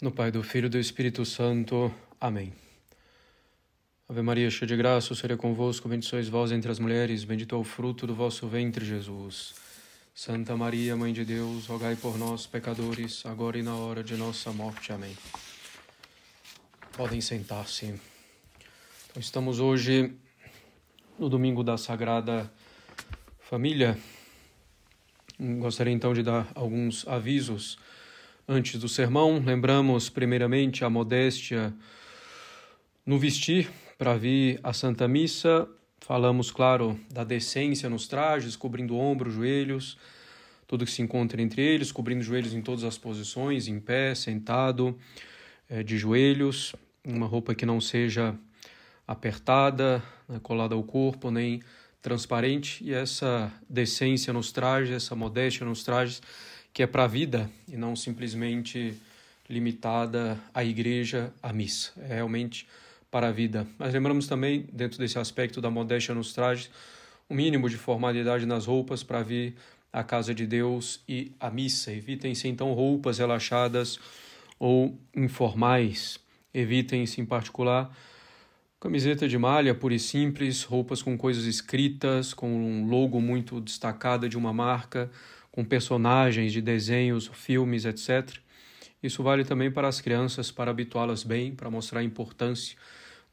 No Pai, do Filho e do Espírito Santo. Amém. Ave Maria, cheia de graça, o Senhor é convosco, bendito sois vós entre as mulheres, bendito é o fruto do vosso ventre, Jesus. Santa Maria, Mãe de Deus, rogai por nós, pecadores, agora e na hora de nossa morte. Amém. Podem sentar-se. Então, estamos hoje no domingo da Sagrada Família. Gostaria então de dar alguns avisos Antes do sermão, lembramos primeiramente a modéstia no vestir para vir à Santa Missa. Falamos, claro, da decência nos trajes, cobrindo ombros, joelhos, tudo que se encontra entre eles, cobrindo joelhos em todas as posições, em pé, sentado, eh, de joelhos, uma roupa que não seja apertada, né, colada ao corpo, nem transparente, e essa decência nos trajes, essa modéstia nos trajes que é para a vida e não simplesmente limitada à igreja, à missa. É realmente para a vida. Mas lembramos também, dentro desse aspecto da modéstia nos trajes, o um mínimo de formalidade nas roupas para vir à casa de Deus e à missa. Evitem-se então roupas relaxadas ou informais. Evitem-se, em particular, camiseta de malha pura e simples, roupas com coisas escritas, com um logo muito destacado de uma marca com personagens de desenhos, filmes, etc. Isso vale também para as crianças, para habituá-las bem, para mostrar a importância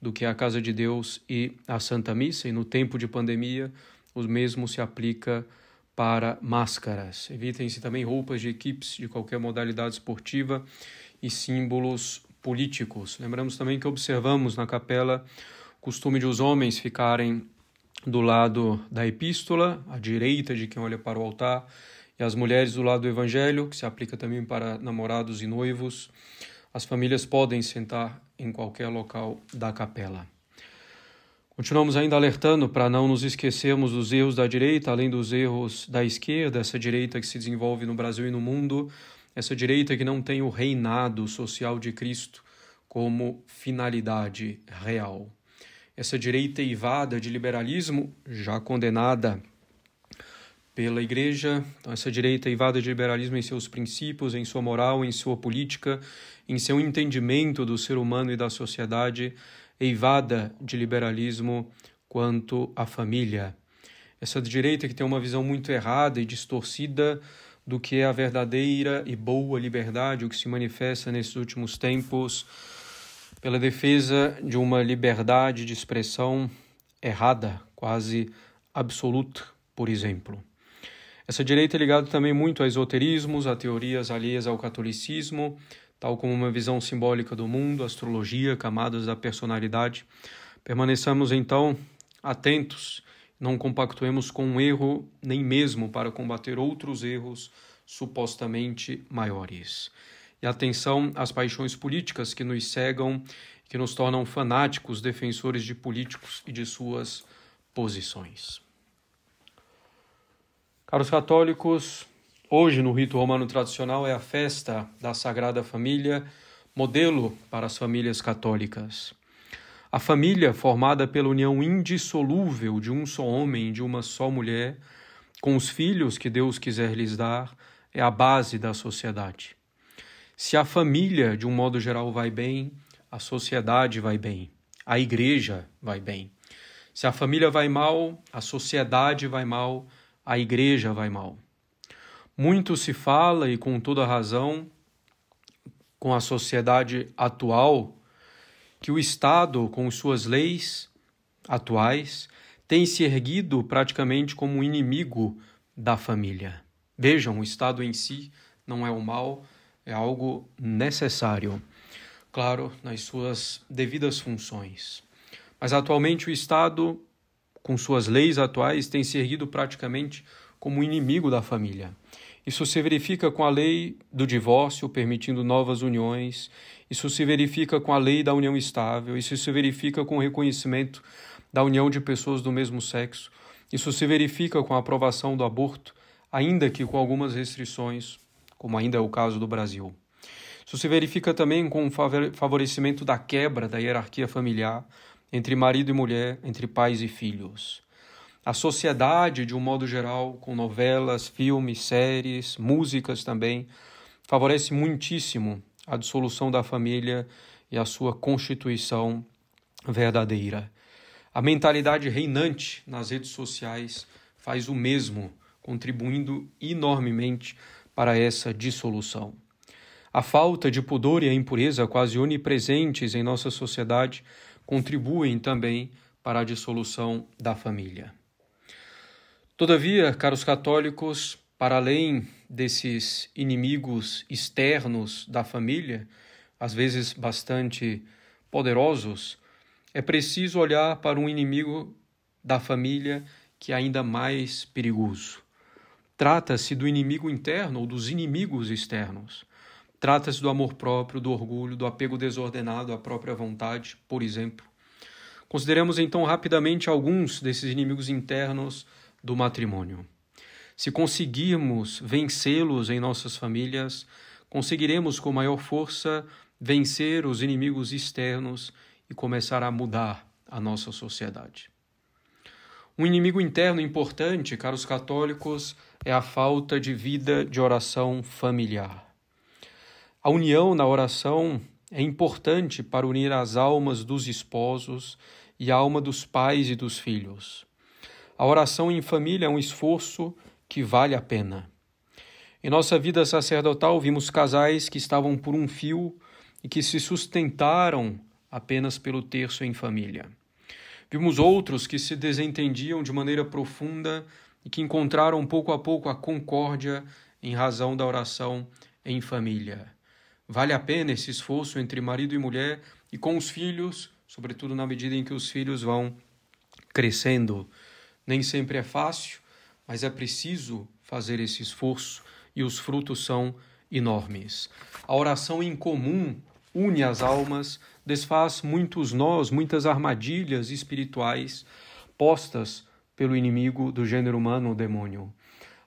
do que é a casa de Deus e a Santa Missa. E no tempo de pandemia, o mesmo se aplica para máscaras. Evitem-se também roupas de equipes de qualquer modalidade esportiva e símbolos políticos. Lembramos também que observamos na capela o costume de os homens ficarem do lado da epístola, à direita de quem olha para o altar, e as mulheres do lado do Evangelho, que se aplica também para namorados e noivos. As famílias podem sentar em qualquer local da capela. Continuamos ainda alertando para não nos esquecermos dos erros da direita, além dos erros da esquerda, essa direita que se desenvolve no Brasil e no mundo, essa direita que não tem o reinado social de Cristo como finalidade real. Essa direita eivada de liberalismo, já condenada pela Igreja, então essa direita eivada de liberalismo em seus princípios, em sua moral, em sua política, em seu entendimento do ser humano e da sociedade, eivada de liberalismo quanto à família. Essa direita que tem uma visão muito errada e distorcida do que é a verdadeira e boa liberdade, o que se manifesta nesses últimos tempos pela defesa de uma liberdade de expressão errada, quase absoluta, por exemplo. Essa direita é ligada também muito a esoterismos, a teorias alheias ao catolicismo, tal como uma visão simbólica do mundo, astrologia, camadas da personalidade. Permaneçamos então atentos, não compactuemos com um erro, nem mesmo para combater outros erros supostamente maiores. E atenção às paixões políticas que nos cegam, que nos tornam fanáticos defensores de políticos e de suas posições. Caros católicos, hoje no rito romano tradicional é a festa da Sagrada Família, modelo para as famílias católicas. A família, formada pela união indissolúvel de um só homem e de uma só mulher, com os filhos que Deus quiser lhes dar, é a base da sociedade. Se a família, de um modo geral, vai bem, a sociedade vai bem, a igreja vai bem. Se a família vai mal, a sociedade vai mal, a igreja vai mal. Muito se fala, e com toda razão, com a sociedade atual, que o Estado, com suas leis atuais, tem se erguido praticamente como inimigo da família. Vejam, o Estado em si não é o mal, é algo necessário, claro, nas suas devidas funções. Mas atualmente o Estado com suas leis atuais, tem se erguido praticamente como inimigo da família. Isso se verifica com a lei do divórcio, permitindo novas uniões. Isso se verifica com a lei da união estável. Isso se verifica com o reconhecimento da união de pessoas do mesmo sexo. Isso se verifica com a aprovação do aborto, ainda que com algumas restrições, como ainda é o caso do Brasil. Isso se verifica também com o favorecimento da quebra da hierarquia familiar, entre marido e mulher, entre pais e filhos. A sociedade, de um modo geral, com novelas, filmes, séries, músicas também, favorece muitíssimo a dissolução da família e a sua constituição verdadeira. A mentalidade reinante nas redes sociais faz o mesmo, contribuindo enormemente para essa dissolução. A falta de pudor e a impureza, quase onipresentes em nossa sociedade, contribuem também para a dissolução da família. Todavia, caros católicos, para além desses inimigos externos da família, às vezes bastante poderosos, é preciso olhar para um inimigo da família que é ainda mais perigoso. Trata-se do inimigo interno ou dos inimigos externos. Trata-se do amor próprio, do orgulho, do apego desordenado à própria vontade, por exemplo. Consideremos então rapidamente alguns desses inimigos internos do matrimônio. Se conseguirmos vencê-los em nossas famílias, conseguiremos com maior força vencer os inimigos externos e começar a mudar a nossa sociedade. Um inimigo interno importante, caros católicos, é a falta de vida de oração familiar. A união na oração é importante para unir as almas dos esposos e a alma dos pais e dos filhos. A oração em família é um esforço que vale a pena. Em nossa vida sacerdotal, vimos casais que estavam por um fio e que se sustentaram apenas pelo terço em família. Vimos outros que se desentendiam de maneira profunda e que encontraram pouco a pouco a concórdia em razão da oração em família. Vale a pena esse esforço entre marido e mulher e com os filhos, sobretudo na medida em que os filhos vão crescendo. Nem sempre é fácil, mas é preciso fazer esse esforço e os frutos são enormes. A oração em comum une as almas, desfaz muitos nós, muitas armadilhas espirituais postas pelo inimigo do gênero humano, o demônio.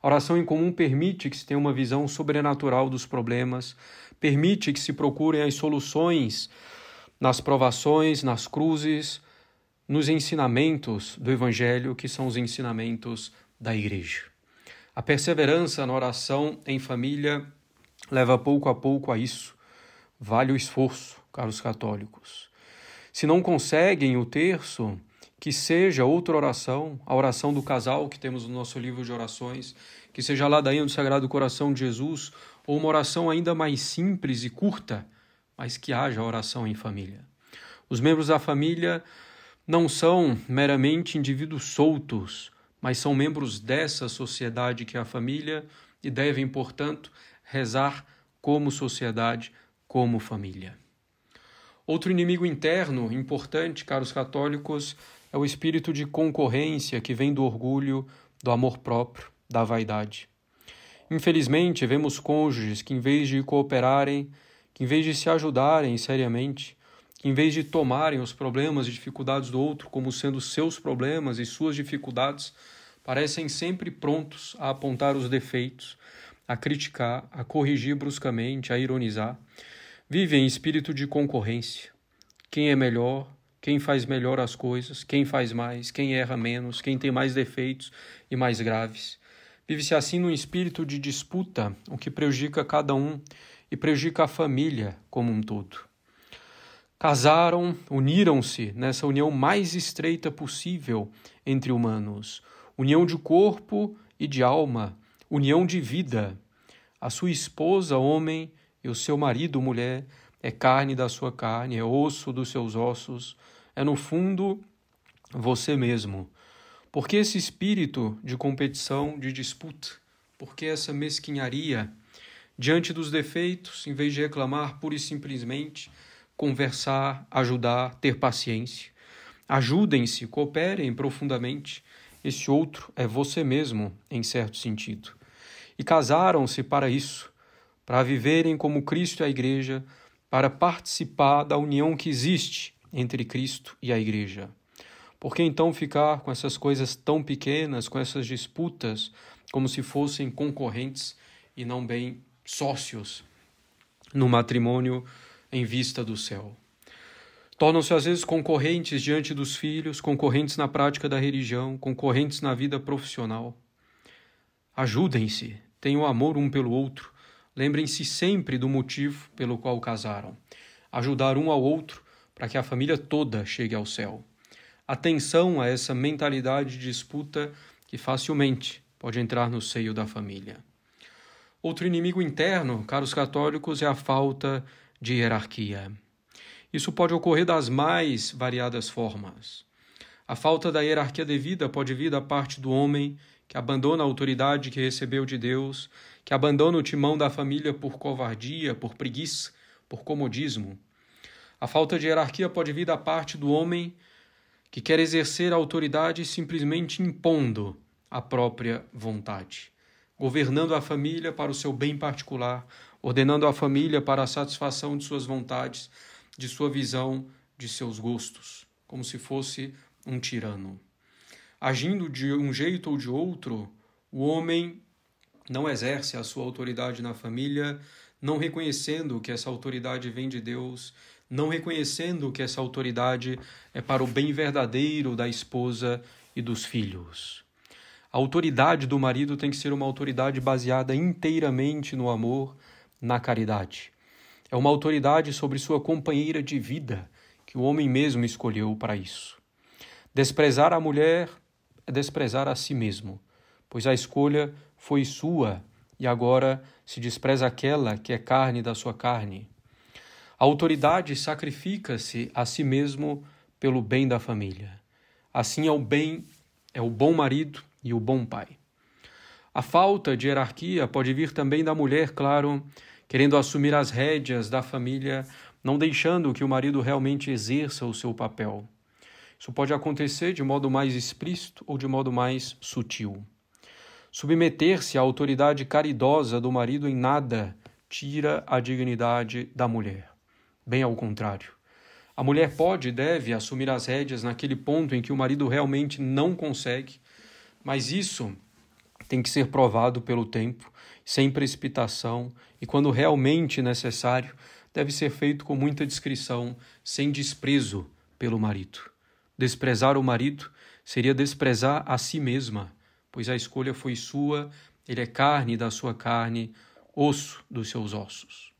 A oração em comum permite que se tenha uma visão sobrenatural dos problemas, permite que se procurem as soluções nas provações, nas cruzes, nos ensinamentos do Evangelho, que são os ensinamentos da Igreja. A perseverança na oração em família leva pouco a pouco a isso. Vale o esforço, caros católicos. Se não conseguem o terço, que seja outra oração, a oração do casal que temos no nosso livro de orações, que seja a ladainha do Sagrado Coração de Jesus, ou uma oração ainda mais simples e curta, mas que haja oração em família. Os membros da família não são meramente indivíduos soltos, mas são membros dessa sociedade que é a família e devem, portanto, rezar como sociedade como família. Outro inimigo interno importante, caros católicos, é o espírito de concorrência que vem do orgulho, do amor próprio, da vaidade. Infelizmente, vemos cônjuges que, em vez de cooperarem, que, em vez de se ajudarem seriamente, que, em vez de tomarem os problemas e dificuldades do outro como sendo seus problemas e suas dificuldades, parecem sempre prontos a apontar os defeitos, a criticar, a corrigir bruscamente, a ironizar vive em espírito de concorrência. Quem é melhor, quem faz melhor as coisas, quem faz mais, quem erra menos, quem tem mais defeitos e mais graves. Vive-se assim num espírito de disputa, o que prejudica cada um e prejudica a família como um todo. Casaram, uniram-se nessa união mais estreita possível entre humanos, união de corpo e de alma, união de vida. A sua esposa, homem, e o seu marido, mulher, é carne da sua carne, é osso dos seus ossos, é no fundo você mesmo. Por que esse espírito de competição, de disputa? Por que essa mesquinharia? Diante dos defeitos, em vez de reclamar pura e simplesmente, conversar, ajudar, ter paciência. Ajudem-se, cooperem profundamente. Esse outro é você mesmo, em certo sentido. E casaram-se para isso, para viverem como Cristo e a Igreja, para participar da união que existe entre Cristo e a Igreja. Por que então ficar com essas coisas tão pequenas, com essas disputas, como se fossem concorrentes e não bem sócios no matrimônio em vista do céu? Tornam-se às vezes concorrentes diante dos filhos, concorrentes na prática da religião, concorrentes na vida profissional. Ajudem-se, tenham amor um pelo outro, lembrem-se sempre do motivo pelo qual casaram. Ajudar um ao outro para que a família toda chegue ao céu. Atenção a essa mentalidade de disputa que facilmente pode entrar no seio da família. Outro inimigo interno, caros católicos, é a falta de hierarquia. Isso pode ocorrer das mais variadas formas. A falta da hierarquia devida pode vir da parte do homem que abandona a autoridade que recebeu de Deus, que abandona o timão da família por covardia, por preguiça, por comodismo. A falta de hierarquia pode vir da parte do homem que quer exercer a autoridade simplesmente impondo a própria vontade, governando a família para o seu bem particular, ordenando a família para a satisfação de suas vontades, de sua visão, de seus gostos, como se fosse um tirano. Agindo de um jeito ou de outro, o homem não exerce a sua autoridade na família, não reconhecendo que essa autoridade vem de Deus, não reconhecendo que essa autoridade é para o bem verdadeiro da esposa e dos filhos. A autoridade do marido tem que ser uma autoridade baseada inteiramente no amor, na caridade. É uma autoridade sobre sua companheira de vida, que o homem mesmo escolheu para isso. Desprezar a mulher é desprezar a si mesmo, pois a escolha foi sua e agora se despreza aquela que é carne da sua carne. A autoridade sacrifica-se a si mesmo pelo bem da família. Assim é o bem, é o bom marido e o bom pai. A falta de hierarquia pode vir também da mulher, claro, querendo assumir as rédeas da família, não deixando que o marido realmente exerça o seu papel. Isso pode acontecer de modo mais explícito ou de modo mais sutil. Submeter-se à autoridade caridosa do marido em nada tira a dignidade da mulher. Bem ao contrário. A mulher pode e deve assumir as rédeas naquele ponto em que o marido realmente não consegue, mas isso tem que ser provado pelo tempo, sem precipitação e, quando realmente necessário, deve ser feito com muita discrição, sem desprezo pelo marido. Desprezar o marido seria desprezar a si mesma, pois a escolha foi sua, ele é carne da sua carne, osso dos seus ossos.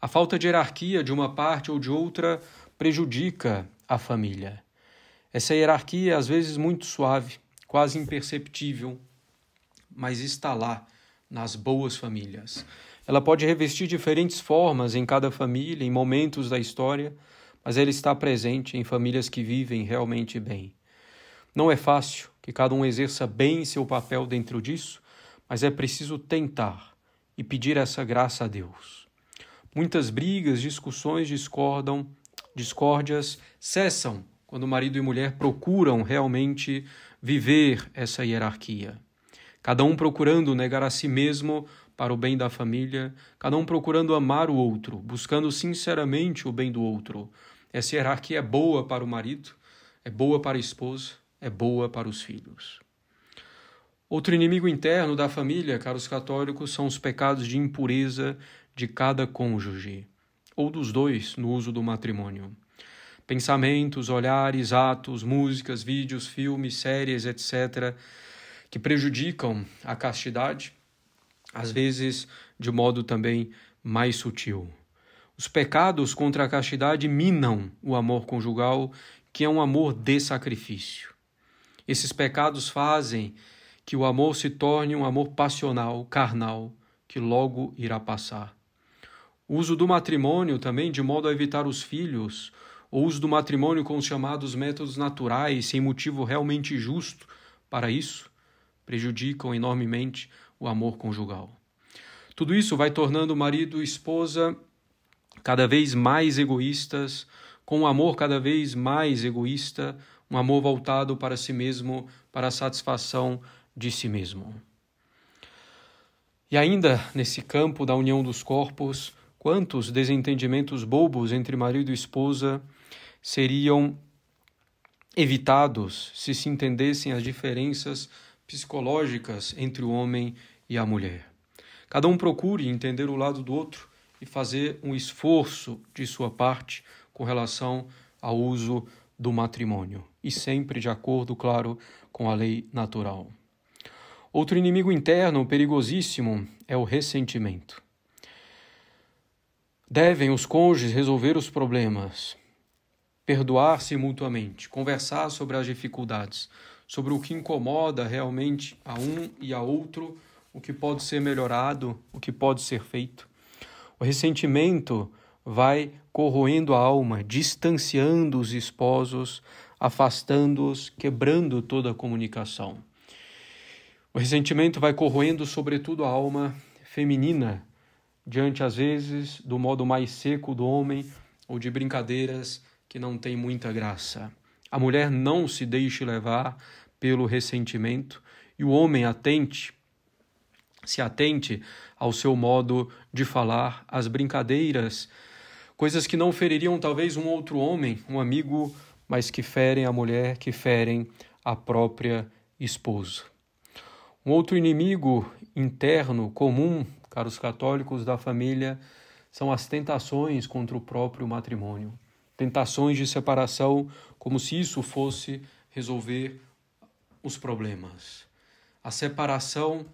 A falta de hierarquia de uma parte ou de outra prejudica a família. Essa hierarquia é às vezes muito suave, quase imperceptível, mas está lá nas boas famílias. Ela pode revestir diferentes formas em cada família, em momentos da história, mas ele está presente em famílias que vivem realmente bem. Não é fácil que cada um exerça bem seu papel dentro disso, mas é preciso tentar e pedir essa graça a Deus. Muitas brigas, discussões, discordam, discórdias cessam quando marido e mulher procuram realmente viver essa hierarquia. Cada um procurando negar a si mesmo para o bem da família, cada um procurando amar o outro, buscando sinceramente o bem do outro, essa hierarquia é boa para o marido, é boa para a esposa, é boa para os filhos. Outro inimigo interno da família, caros católicos, são os pecados de impureza de cada cônjuge, ou dos dois no uso do matrimônio. Pensamentos, olhares, atos, músicas, vídeos, filmes, séries, etc., que prejudicam a castidade, às vezes de modo também mais sutil. Os pecados contra a castidade minam o amor conjugal, que é um amor de sacrifício. Esses pecados fazem que o amor se torne um amor passional, carnal, que logo irá passar. O uso do matrimônio também, de modo a evitar os filhos, o uso do matrimônio com os chamados métodos naturais, sem motivo realmente justo para isso, prejudicam enormemente o amor conjugal. Tudo isso vai tornando o marido e esposa cada vez mais egoístas, com um amor cada vez mais egoísta, um amor voltado para si mesmo, para a satisfação de si mesmo. E ainda nesse campo da união dos corpos, quantos desentendimentos bobos entre marido e esposa seriam evitados se se entendessem as diferenças psicológicas entre o homem e a mulher. Cada um procure entender o lado do outro e fazer um esforço de sua parte com relação ao uso do matrimônio, e sempre de acordo, claro, com a lei natural. Outro inimigo interno perigosíssimo é o ressentimento. Devem os cônjuges resolver os problemas, perdoar-se mutuamente, conversar sobre as dificuldades, sobre o que incomoda realmente a um e a outro, o que pode ser melhorado, o que pode ser feito. O ressentimento vai corroendo a alma, distanciando os esposos, afastando-os, quebrando toda a comunicação. O ressentimento vai corroendo, sobretudo, a alma feminina, diante, às vezes, do modo mais seco do homem ou de brincadeiras que não têm muita graça. A mulher não se deixe levar pelo ressentimento e o homem atente, se atente ao seu modo de falar, às brincadeiras, coisas que não feririam talvez um outro homem, um amigo, mas que ferem a mulher, que ferem a própria esposa. Um outro inimigo interno comum, caros católicos da família, são as tentações contra o próprio matrimônio. Tentações de separação, como se isso fosse resolver os problemas. A separação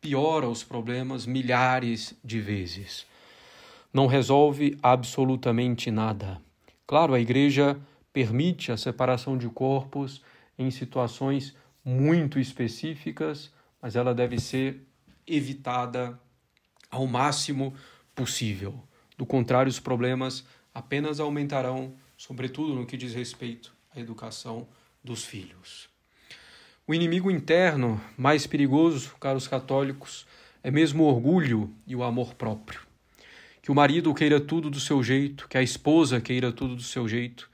piora os problemas milhares de vezes. Não resolve absolutamente nada. Claro, a igreja permite a separação de corpos em situações muito específicas, mas ela deve ser evitada ao máximo possível. Do contrário, os problemas apenas aumentarão, sobretudo no que diz respeito à educação dos filhos. O inimigo interno mais perigoso, caros católicos, é mesmo o orgulho e o amor próprio. Que o marido queira tudo do seu jeito, que a esposa queira tudo do seu jeito.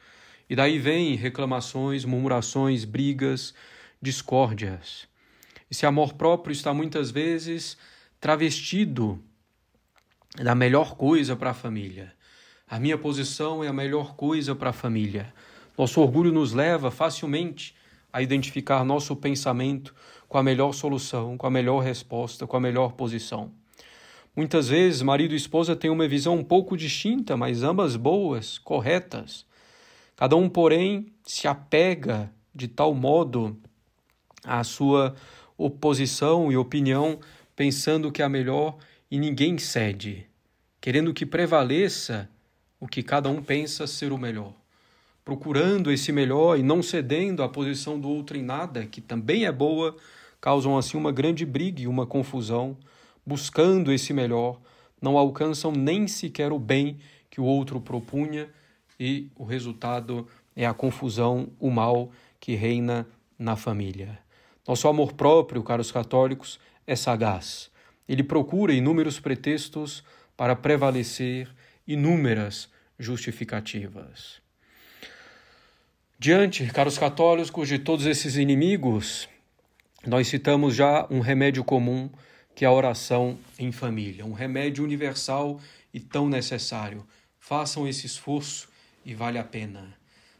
E daí vem reclamações, murmurações, brigas, discórdias. Esse amor próprio está muitas vezes travestido da melhor coisa para a família. A minha posição é a melhor coisa para a família. Nosso orgulho nos leva facilmente a identificar nosso pensamento com a melhor solução, com a melhor resposta, com a melhor posição. Muitas vezes, marido e esposa têm uma visão um pouco distinta, mas ambas boas, corretas. Cada um, porém, se apega de tal modo à sua oposição e opinião, pensando que é a melhor e ninguém cede, querendo que prevaleça o que cada um pensa ser o melhor, procurando esse melhor e não cedendo à posição do outro em nada, que também é boa, causam assim uma grande briga e uma confusão, buscando esse melhor, não alcançam nem sequer o bem que o outro propunha e o resultado é a confusão, o mal que reina na família. Nosso amor próprio, caros católicos, é sagaz. Ele procura inúmeros pretextos para prevalecer inúmeras justificativas. Diante, caros católicos, de todos esses inimigos, nós citamos já um remédio comum, que é a oração em família, um remédio universal e tão necessário. Façam esse esforço e vale a pena.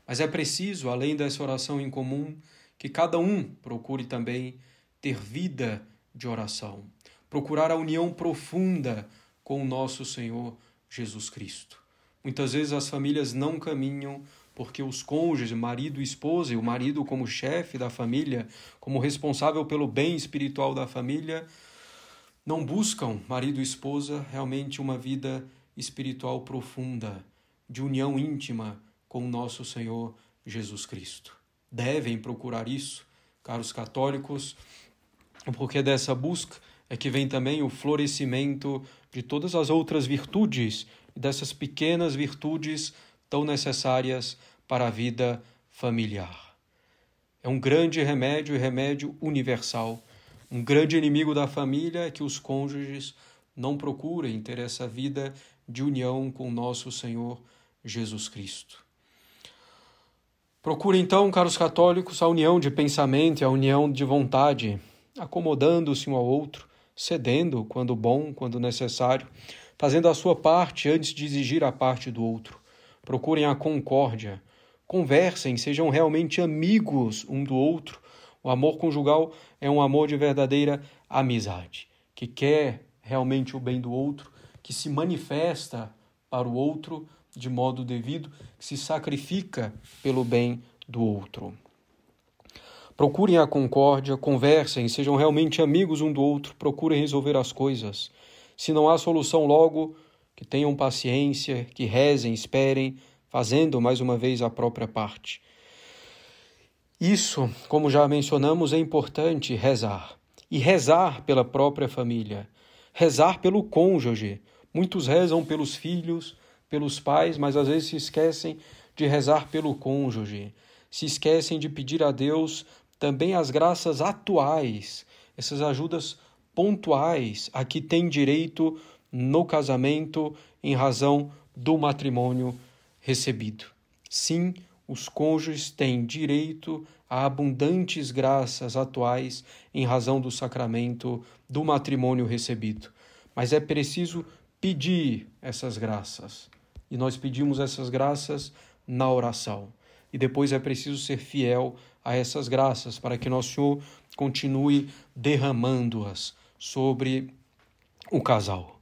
Mas é preciso, além dessa oração em comum, que cada um procure também ter vida de oração, procurar a união profunda com o nosso Senhor Jesus Cristo. Muitas vezes as famílias não caminham porque os cônjuges, marido e esposa, e o marido como chefe da família, como responsável pelo bem espiritual da família, não buscam, marido e esposa, realmente uma vida espiritual profunda, de união íntima com o nosso Senhor Jesus Cristo devem procurar isso, caros católicos, porque dessa busca é que vem também o florescimento de todas as outras virtudes dessas pequenas virtudes tão necessárias para a vida familiar. É um grande remédio e remédio universal. Um grande inimigo da família é que os cônjuges não procurem ter essa vida de união com nosso Senhor Jesus Cristo. Procure então, caros católicos, a união de pensamento e a união de vontade, acomodando-se um ao outro, cedendo quando bom, quando necessário, fazendo a sua parte antes de exigir a parte do outro. Procurem a concórdia, conversem, sejam realmente amigos um do outro. O amor conjugal é um amor de verdadeira amizade, que quer realmente o bem do outro, que se manifesta para o outro de modo devido, que se sacrifica pelo bem do outro. Procurem a concórdia, conversem, sejam realmente amigos um do outro, procurem resolver as coisas. Se não há solução logo, que tenham paciência, que rezem, esperem, fazendo mais uma vez a própria parte. Isso, como já mencionamos, é importante rezar. E rezar pela própria família, rezar pelo cônjuge. Muitos rezam pelos filhos, pelos pais, mas às vezes se esquecem de rezar pelo cônjuge, se esquecem de pedir a Deus também as graças atuais, essas ajudas pontuais a que tem direito no casamento em razão do matrimônio recebido. Sim, os cônjuges têm direito a abundantes graças atuais em razão do sacramento do matrimônio recebido. Mas é preciso pedir essas graças. E nós pedimos essas graças na oração. E depois é preciso ser fiel a essas graças para que Nosso Senhor continue derramando-as sobre o casal.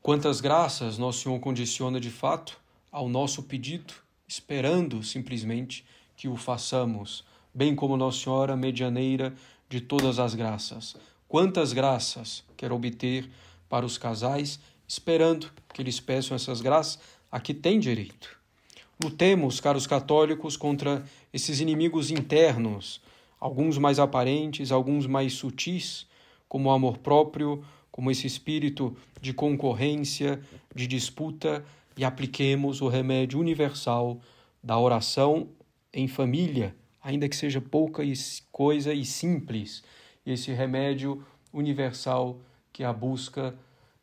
Quantas graças Nosso Senhor condiciona de fato ao nosso pedido, esperando simplesmente que o façamos, bem como Nossa Senhora, medianeira de todas as graças. Quantas graças quer obter para os casais, esperando que eles peçam essas graças a que têm direito. Lutemos, caros católicos, contra esses inimigos internos, alguns mais aparentes, alguns mais sutis, como o amor próprio, como esse espírito de concorrência, de disputa, e apliquemos o remédio universal da oração em família, ainda que seja pouca coisa e simples, esse remédio universal que é a busca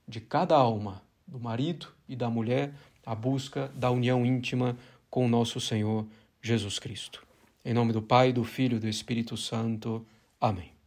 de cada alma, do marido e da mulher, a busca da união íntima com nosso Senhor Jesus Cristo. Em nome do Pai, do Filho e do Espírito Santo. Amém.